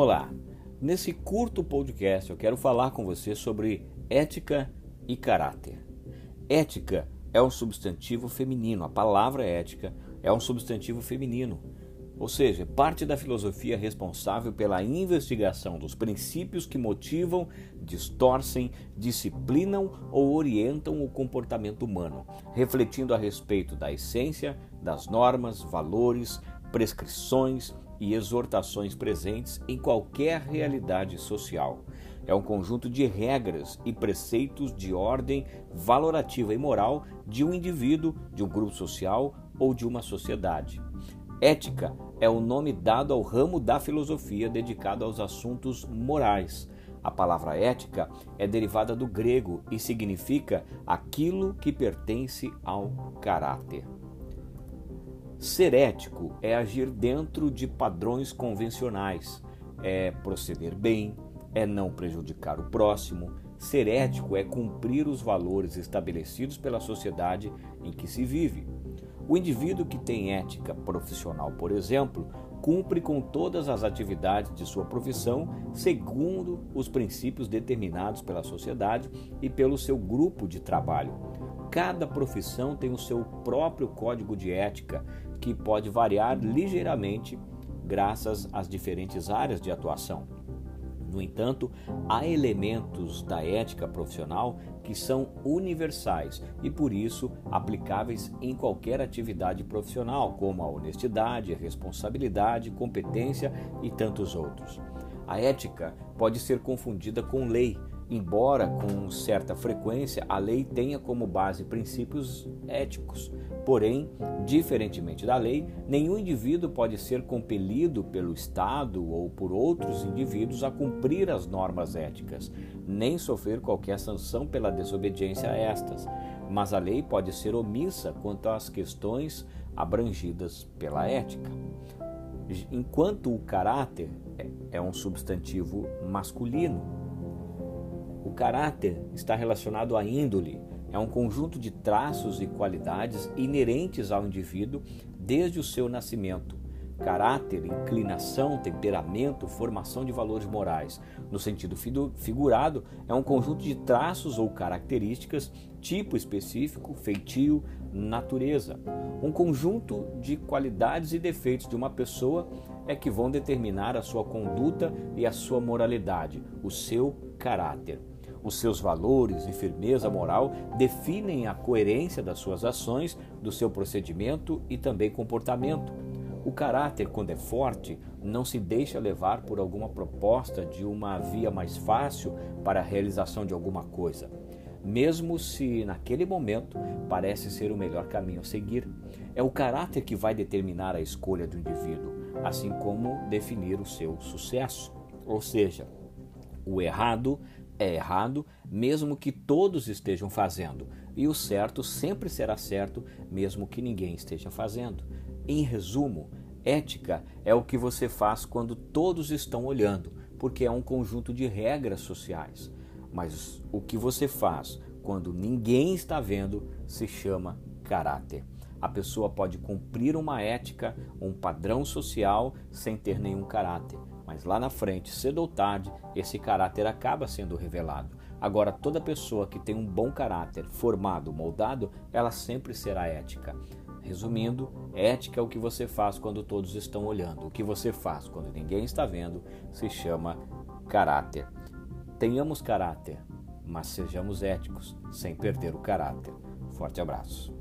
Olá, nesse curto podcast eu quero falar com você sobre ética e caráter. Ética é um substantivo feminino, a palavra ética é um substantivo feminino, ou seja, parte da filosofia responsável pela investigação dos princípios que motivam, distorcem, disciplinam ou orientam o comportamento humano, refletindo a respeito da essência, das normas, valores, prescrições e exortações presentes em qualquer realidade social. É um conjunto de regras e preceitos de ordem valorativa e moral de um indivíduo, de um grupo social ou de uma sociedade. Ética é o nome dado ao ramo da filosofia dedicado aos assuntos morais. A palavra ética é derivada do grego e significa aquilo que pertence ao caráter. Ser ético é agir dentro de padrões convencionais, é proceder bem, é não prejudicar o próximo. Ser ético é cumprir os valores estabelecidos pela sociedade em que se vive. O indivíduo que tem ética profissional, por exemplo, cumpre com todas as atividades de sua profissão segundo os princípios determinados pela sociedade e pelo seu grupo de trabalho. Cada profissão tem o seu próprio código de ética, que pode variar ligeiramente graças às diferentes áreas de atuação. No entanto, há elementos da ética profissional que são universais e, por isso, aplicáveis em qualquer atividade profissional, como a honestidade, a responsabilidade, competência e tantos outros. A ética pode ser confundida com lei, embora com certa frequência a lei tenha como base princípios éticos. Porém, diferentemente da lei, nenhum indivíduo pode ser compelido pelo Estado ou por outros indivíduos a cumprir as normas éticas, nem sofrer qualquer sanção pela desobediência a estas. Mas a lei pode ser omissa quanto às questões abrangidas pela ética. Enquanto o caráter é um substantivo masculino, o caráter está relacionado à índole, é um conjunto de traços e qualidades inerentes ao indivíduo desde o seu nascimento. Caráter, inclinação, temperamento, formação de valores morais. No sentido figurado, é um conjunto de traços ou características, tipo específico, feitio, natureza. Um conjunto de qualidades e defeitos de uma pessoa é que vão determinar a sua conduta e a sua moralidade, o seu caráter. Os seus valores e firmeza moral definem a coerência das suas ações, do seu procedimento e também comportamento. O caráter, quando é forte, não se deixa levar por alguma proposta de uma via mais fácil para a realização de alguma coisa, mesmo se naquele momento parece ser o melhor caminho a seguir. É o caráter que vai determinar a escolha do indivíduo, assim como definir o seu sucesso. Ou seja, o errado é errado, mesmo que todos estejam fazendo, e o certo sempre será certo, mesmo que ninguém esteja fazendo. Em resumo, ética é o que você faz quando todos estão olhando, porque é um conjunto de regras sociais. Mas o que você faz quando ninguém está vendo se chama caráter. A pessoa pode cumprir uma ética, um padrão social sem ter nenhum caráter mas lá na frente, cedo ou tarde, esse caráter acaba sendo revelado. Agora, toda pessoa que tem um bom caráter, formado, moldado, ela sempre será ética. Resumindo, ética é o que você faz quando todos estão olhando. O que você faz quando ninguém está vendo se chama caráter. Tenhamos caráter, mas sejamos éticos, sem perder o caráter. Forte abraço.